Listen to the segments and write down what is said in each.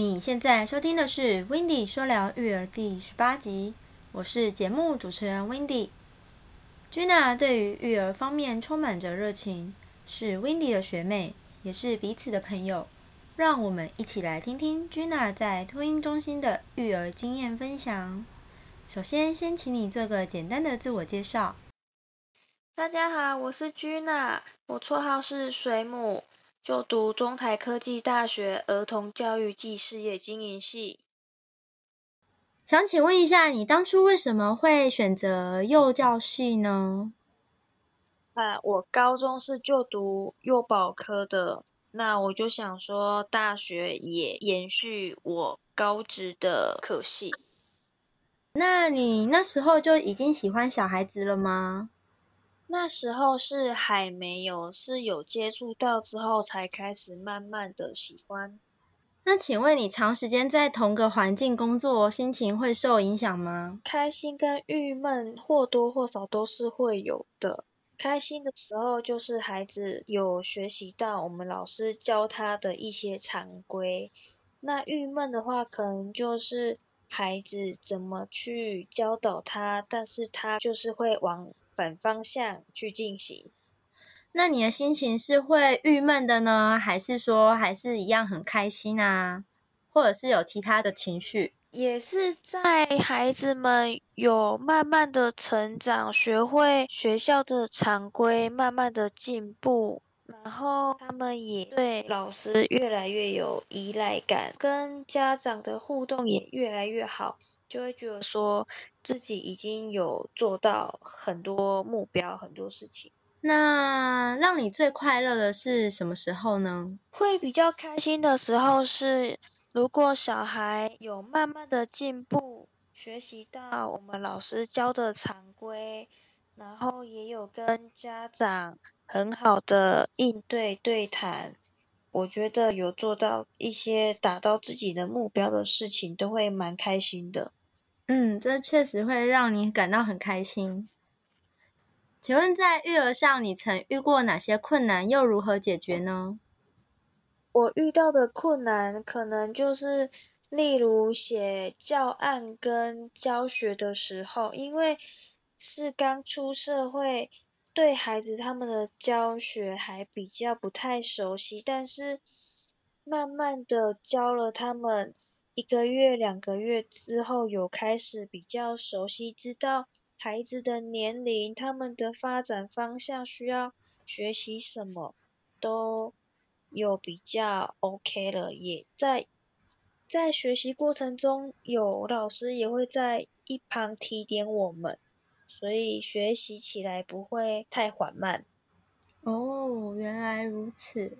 你现在收听的是《w i n d y 说聊育儿》第十八集，我是节目主持人 w i n d y Gina 对于育儿方面充满着热情，是 w i n d y 的学妹，也是彼此的朋友。让我们一起来听听 Gina 在托婴中心的育儿经验分享。首先，先请你做个简单的自我介绍。大家好，我是 Gina，我绰号是水母。就读中台科技大学儿童教育暨事业经营系。想请问一下，你当初为什么会选择幼教系呢？啊，我高中是就读幼保科的，那我就想说，大学也延续我高职的科系。那你那时候就已经喜欢小孩子了吗？那时候是还没有，是有接触到之后才开始慢慢的喜欢。那请问你长时间在同个环境工作，心情会受影响吗？开心跟郁闷或多或少都是会有的。开心的时候就是孩子有学习到我们老师教他的一些常规，那郁闷的话可能就是孩子怎么去教导他，但是他就是会往。反方向去进行，那你的心情是会郁闷的呢，还是说还是一样很开心啊？或者是有其他的情绪？也是在孩子们有慢慢的成长，学会学校的常规，慢慢的进步，然后他们也对老师越来越有依赖感，跟家长的互动也越来越好。就会觉得说自己已经有做到很多目标，很多事情。那让你最快乐的是什么时候呢？会比较开心的时候是，如果小孩有慢慢的进步，学习到我们老师教的常规，然后也有跟家长很好的应对对谈，我觉得有做到一些达到自己的目标的事情，都会蛮开心的。嗯，这确实会让你感到很开心。请问在育儿上，你曾遇过哪些困难，又如何解决呢？我遇到的困难，可能就是例如写教案跟教学的时候，因为是刚出社会，对孩子他们的教学还比较不太熟悉，但是慢慢的教了他们。一个月、两个月之后，有开始比较熟悉，知道孩子的年龄、他们的发展方向需要学习什么，都有比较 OK 了。也在在学习过程中，有老师也会在一旁提点我们，所以学习起来不会太缓慢。哦，原来如此。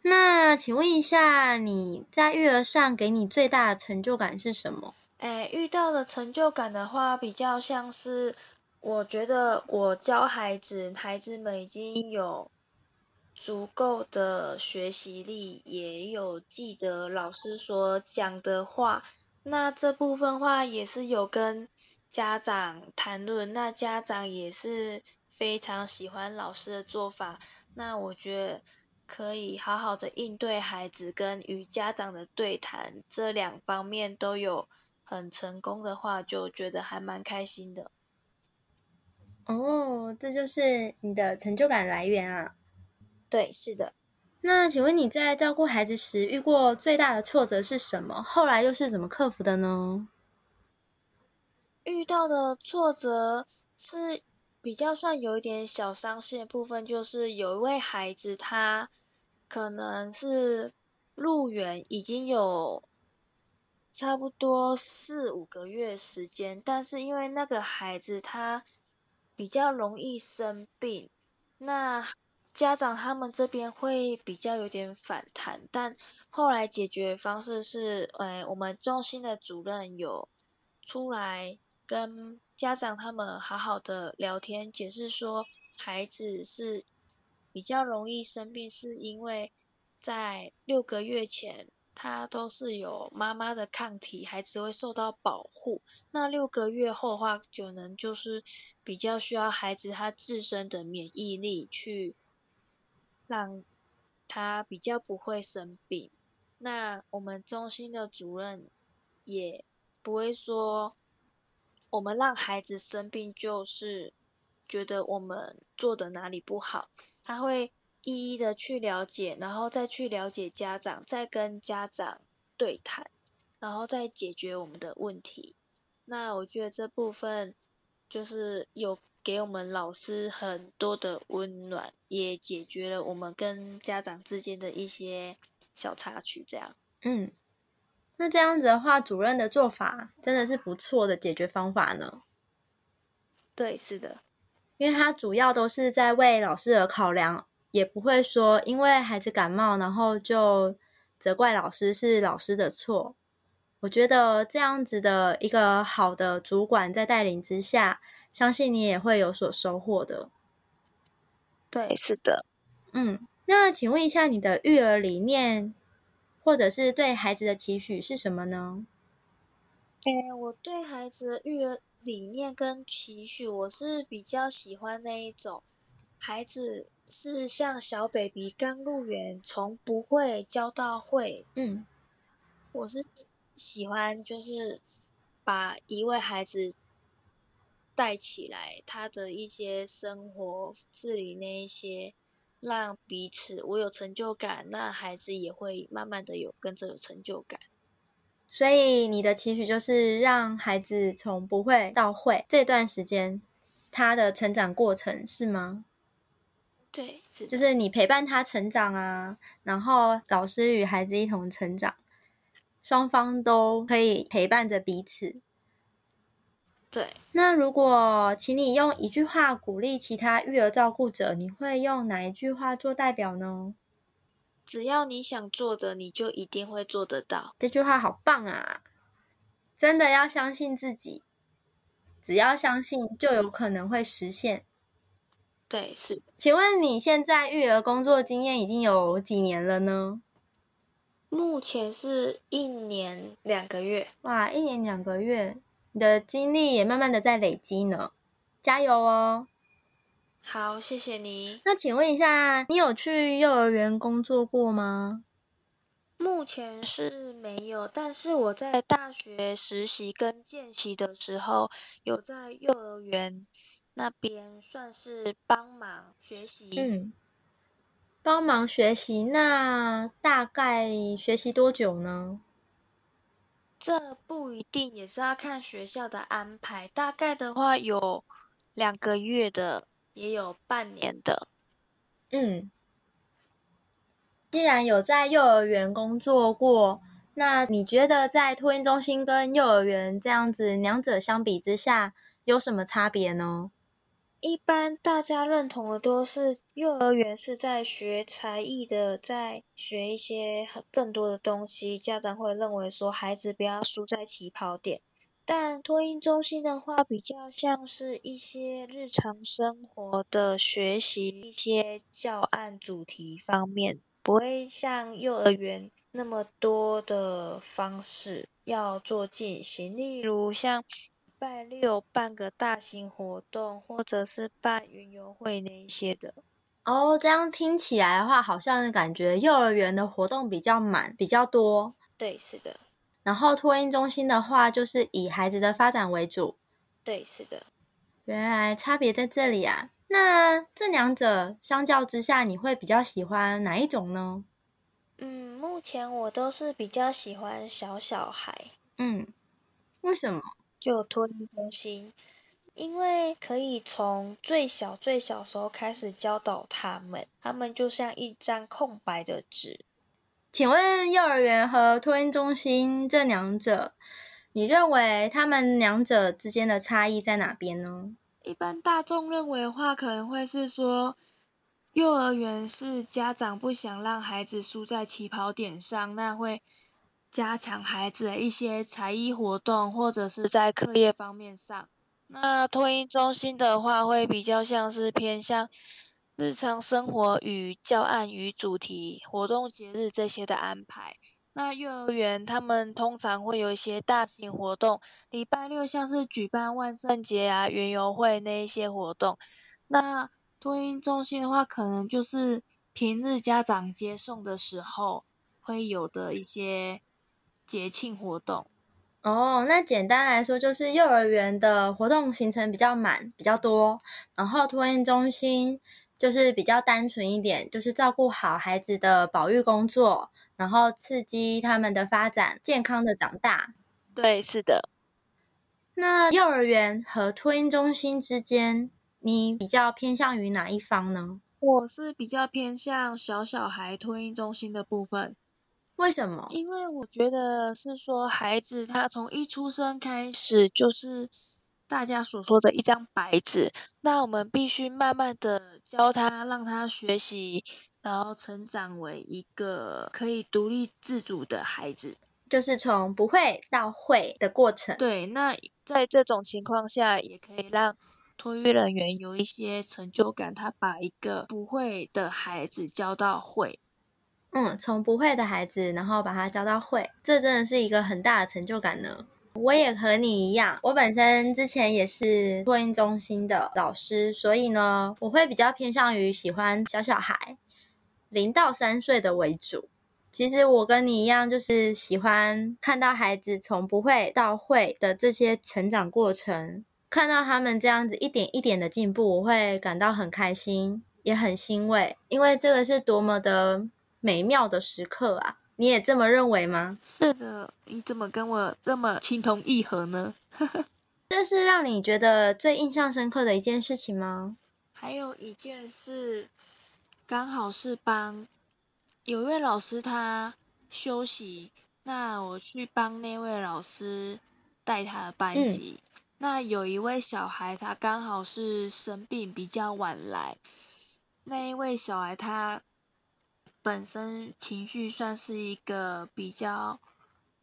那请问一下，你在育儿上给你最大的成就感是什么？哎，遇到的成就感的话，比较像是我觉得我教孩子，孩子们已经有足够的学习力，也有记得老师所讲的话。那这部分话也是有跟家长谈论，那家长也是非常喜欢老师的做法。那我觉得。可以好好的应对孩子跟与家长的对谈，这两方面都有很成功的话，就觉得还蛮开心的。哦，这就是你的成就感来源啊？对，是的。那请问你在照顾孩子时遇过最大的挫折是什么？后来又是怎么克服的呢？遇到的挫折是。比较算有一点小伤心的部分，就是有一位孩子，他可能是入园已经有差不多四五个月时间，但是因为那个孩子他比较容易生病，那家长他们这边会比较有点反弹，但后来解决方式是，呃，我们中心的主任有出来跟。家长他们好好的聊天，解释说孩子是比较容易生病，是因为在六个月前他都是有妈妈的抗体，孩子会受到保护。那六个月后的话，可能就是比较需要孩子他自身的免疫力去让他比较不会生病。那我们中心的主任也不会说，我们让孩子生病就是觉得我们做的哪里不好，他会一一的去了解，然后再去了解家长，再跟家长对谈，然后再解决我们的问题。那我觉得这部分就是有给我们老师很多的温暖，也解决了我们跟家长之间的一些。小插曲这样，嗯，那这样子的话，主任的做法真的是不错的解决方法呢。对，是的，因为他主要都是在为老师而考量，也不会说因为孩子感冒，然后就责怪老师是老师的错。我觉得这样子的一个好的主管在带领之下，相信你也会有所收获的。对，是的，嗯。那请问一下，你的育儿理念，或者是对孩子的期许是什么呢？诶，我对孩子的育儿理念跟期许，我是比较喜欢那一种，孩子是像小 baby 刚入园，从不会教到会。嗯，我是喜欢就是把一位孩子带起来，他的一些生活自理那一些。让彼此我有成就感，那孩子也会慢慢的有跟着有成就感。所以你的期许就是让孩子从不会到会这段时间，他的成长过程是吗？对，是。就是你陪伴他成长啊，然后老师与孩子一同成长，双方都可以陪伴着彼此。对，那如果请你用一句话鼓励其他育儿照顾者，你会用哪一句话做代表呢？只要你想做的，你就一定会做得到。这句话好棒啊！真的要相信自己，只要相信，就有可能会实现。对，是。请问你现在育儿工作经验已经有几年了呢？目前是一年两个月。哇，一年两个月。你的经历也慢慢的在累积呢，加油哦！好，谢谢你。那请问一下，你有去幼儿园工作过吗？目前是没有，但是我在大学实习跟见习的时候，有在幼儿园那边算是帮忙学习。嗯，帮忙学习，那大概学习多久呢？这不一定，也是要看学校的安排。大概的话，有两个月的，也有半年的。嗯，既然有在幼儿园工作过，那你觉得在托婴中心跟幼儿园这样子两者相比之下，有什么差别呢？一般大家认同的都是幼儿园是在学才艺的，在学一些更多的东西。家长会认为说孩子不要输在起跑点，但托婴中心的话比较像是一些日常生活的学习，一些教案主题方面，不会像幼儿园那么多的方式要做进行，例如像。拜六办个大型活动，或者是办云游会那一些的。哦，这样听起来的话，好像感觉幼儿园的活动比较满，比较多。对，是的。然后托婴中心的话，就是以孩子的发展为主。对，是的。原来差别在这里啊！那这两者相较之下，你会比较喜欢哪一种呢？嗯，目前我都是比较喜欢小小孩。嗯，为什么？就托婴中心，因为可以从最小最小时候开始教导他们，他们就像一张空白的纸。请问幼儿园和托婴中心这两者，你认为他们两者之间的差异在哪边呢？一般大众认为的话，可能会是说，幼儿园是家长不想让孩子输在起跑点上，那会。加强孩子的一些才艺活动，或者是在课业方面上。那托婴中心的话，会比较像是偏向日常生活与教案与主题、活动节日这些的安排。那幼儿园他们通常会有一些大型活动，礼拜六像是举办万圣节啊、园游会那一些活动。那托婴中心的话，可能就是平日家长接送的时候会有的一些节庆活动。哦，那简单来说就是幼儿园的活动行程比较满、比较多，然后托婴中心就是比较单纯一点，就是照顾好孩子的保育工作，然后刺激他们的发展、健康的长大。对，是的。那幼儿园和托婴中心之间，你比较偏向于哪一方呢？我是比较偏向小小孩托婴中心的部分。为什么？因为我觉得是说，孩子他从一出生开始就是大家所说的一张白纸，那我们必须慢慢的教他，让他学习，然后成长为一个可以独立自主的孩子。就是从不会到会的过程。对，那在这种情况下，也可以让托育人员有一些成就感，他把一个不会的孩子教到会。嗯，从不会的孩子，然后把他教到会，这真的是一个很大的成就感呢。我也和你一样，我本身之前也是托婴中心的老师，所以呢，我会比较偏向于喜欢小小孩，零到三岁的为主。其实我跟你一样，就是喜欢看到孩子从不会到会的这些成长过程，看到他们这样子一点一点的进步，我会感到很开心，也很欣慰，因为这个是多么的美妙的时刻啊！你也这么认为吗？是的，你怎么跟我这么情同意合呢？这是让你觉得最印象深刻的一件事情吗？还有一件事，刚好是帮。有位老师他休息，那我去帮那位老师带他的班级。那有一位小孩，他刚好是生病比较晚来。那一位小孩他本身情绪算是一个比较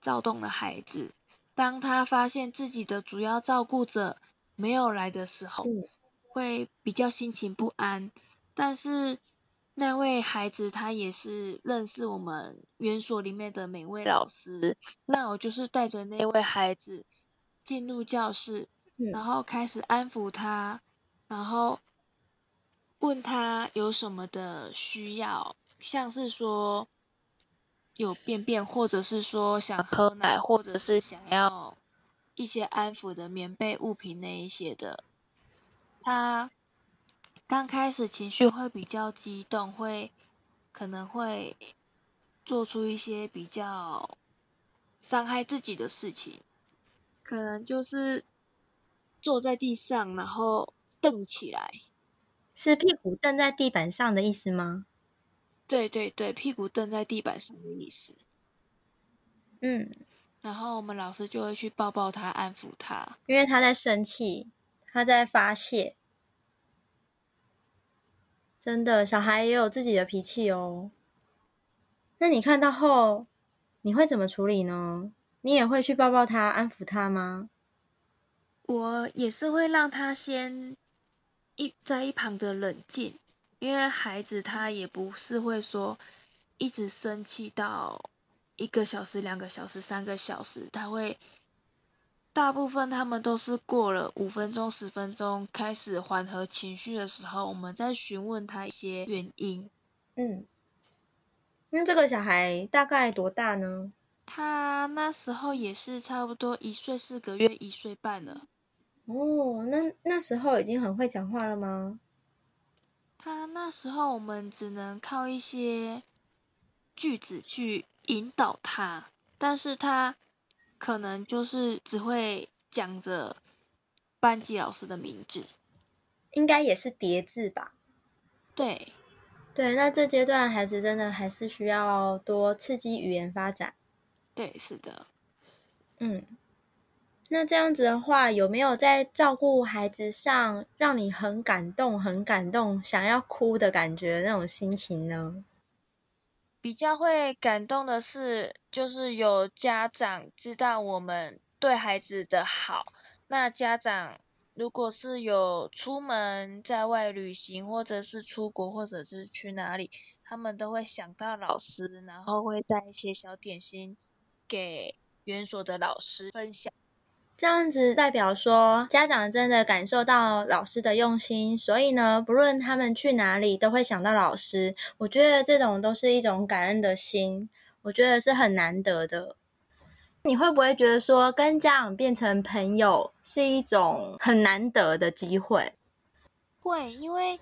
躁动的孩子。当他发现自己的主要照顾者没有来的时候，会比较心情不安。但是那位孩子他也是认识我们园所里面的每位老师，那我就是带着那位孩子进入教室，然后开始安抚他，然后问他有什么的需要，像是说有便便，或者是说想喝奶，或者是想要一些安抚的棉被、物品那一些的，他。刚开始情绪会比较激动，会可能会做出一些比较伤害自己的事情，可能就是坐在地上，然后蹬起来，是屁股蹬在地板上的意思吗？对对对，屁股蹬在地板上的意思。嗯，然后我们老师就会去抱抱他，安抚他，因为他在生气，他在发泄。真的，小孩也有自己的脾气哦。那你看到后，你会怎么处理呢？你也会去抱抱他，安抚他吗？我也是会让他先一在一旁的冷静，因为孩子他也不是会说一直生气到一个小时、两个小时、三个小时，他会。大部分他们都是过了五分钟、十分钟开始缓和情绪的时候，我们再询问他一些原因。嗯，那这个小孩大概多大呢？他那时候也是差不多一岁四个月、一岁半了。哦，那那时候已经很会讲话了吗？他那时候我们只能靠一些句子去引导他，但是他。可能就是只会讲着班级老师的名字，应该也是叠字吧？对，对，那这阶段孩子真的还是需要多刺激语言发展。对，是的。嗯，那这样子的话，有没有在照顾孩子上让你很感动、很感动、想要哭的感觉那种心情呢？比较会感动的是，就是有家长知道我们对孩子的好。那家长如果是有出门在外旅行，或者是出国，或者是去哪里，他们都会想到老师，然后会带一些小点心给园所的老师分享。这样子代表说，家长真的感受到老师的用心，所以呢，不论他们去哪里，都会想到老师。我觉得这种都是一种感恩的心，我觉得是很难得的。你会不会觉得说，跟家长变成朋友是一种很难得的机会？会，因为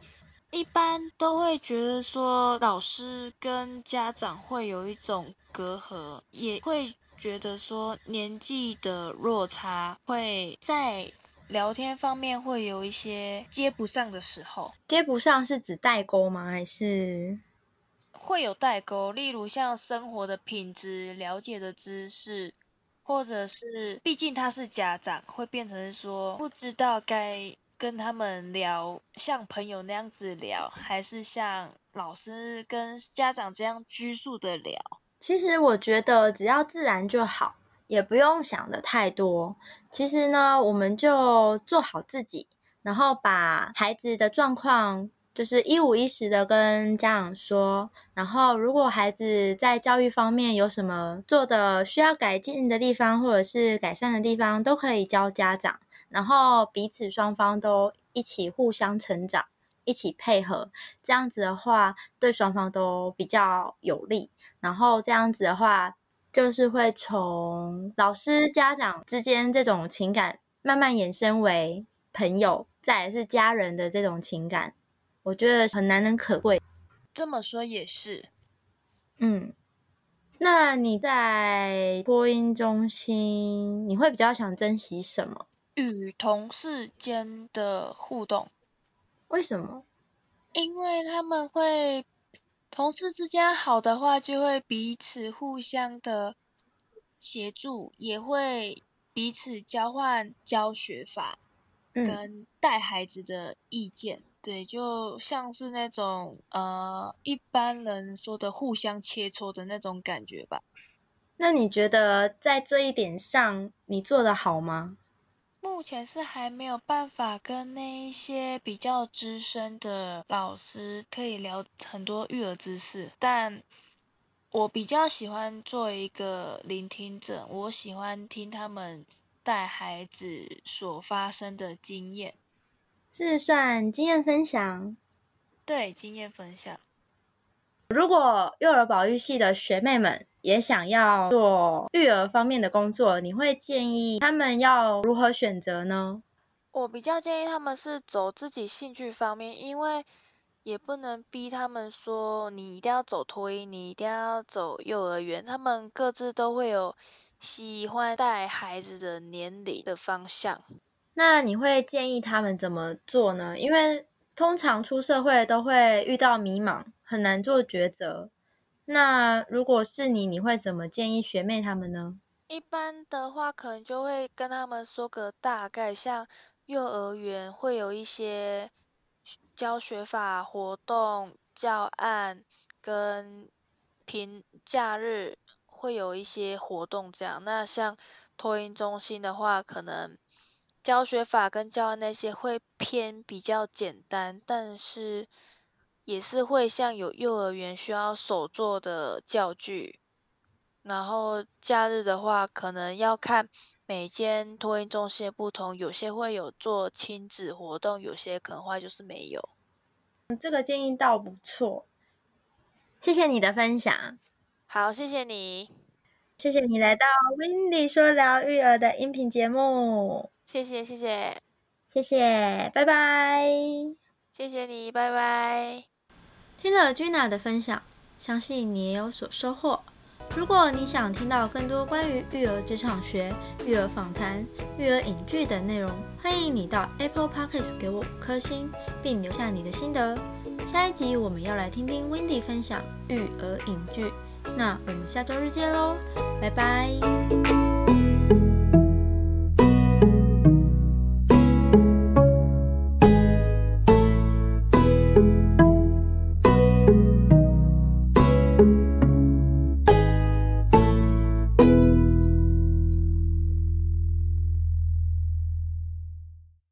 一般都会觉得说，老师跟家长会有一种隔阂，也会。觉得说年纪的落差会在聊天方面会有一些接不上的时候，接不上是指代沟吗？还是会有代沟？例如像生活的品质、了解的知识，或者是毕竟他是家长，会变成说不知道该跟他们聊像朋友那样子聊，还是像老师跟家长这样拘束的聊。其实我觉得只要自然就好，也不用想的太多。其实呢，我们就做好自己，然后把孩子的状况就是一五一十的跟家长说。然后，如果孩子在教育方面有什么做的需要改进的地方，或者是改善的地方，都可以教家长。然后彼此双方都一起互相成长，一起配合，这样子的话，对双方都比较有利。然后这样子的话，就是会从老师、家长之间这种情感慢慢延伸为朋友，再是家人的这种情感，我觉得很难能可贵。这么说也是，嗯。那你在播音中心，你会比较想珍惜什么？与同事间的互动。为什么？因为他们会。同事之间好的话，就会彼此互相的协助，也会彼此交换教学法，跟带孩子的意见。对，就像是那种呃一般人说的互相切磋的那种感觉吧。那你觉得在这一点上，你做的好吗？目前是还没有办法跟那一些比较资深的老师可以聊很多育儿知识，但我比较喜欢做一个聆听者，我喜欢听他们带孩子所发生的经验，是算经验分享？对，经验分享。如果幼儿保育系的学妹们。也想要做育儿方面的工作，你会建议他们要如何选择呢？我比较建议他们是走自己兴趣方面，因为也不能逼他们说你一定要走托婴，你一定要走幼儿园，他们各自都会有喜欢带孩子的年龄的方向。那你会建议他们怎么做呢？因为通常出社会都会遇到迷茫，很难做抉择。那如果是你，你会怎么建议学妹他们呢？一般的话，可能就会跟他们说个大概，像幼儿园会有一些教学法活动、教案，跟平假日会有一些活动这样。那像托婴中心的话，可能教学法跟教案那些会偏比较简单，但是。也是会像有幼儿园需要手做的教具，然后假日的话，可能要看每间托婴中心不同，有些会有做亲子活动，有些可能话就是没有。这个建议倒不错，谢谢你的分享。好，谢谢你，谢谢你来到 Windy 说聊育儿的音频节目。谢谢，谢谢，谢谢，拜拜。谢谢你，拜拜。听了 Gina 的分享，相信你也有所收获。如果你想听到更多关于育儿职场学、育儿访谈、育儿影剧等内容，欢迎你到 Apple Podcasts 给我五颗星，并留下你的心得。下一集我们要来听听 Wendy 分享育儿影剧，那我们下周日见喽，拜拜。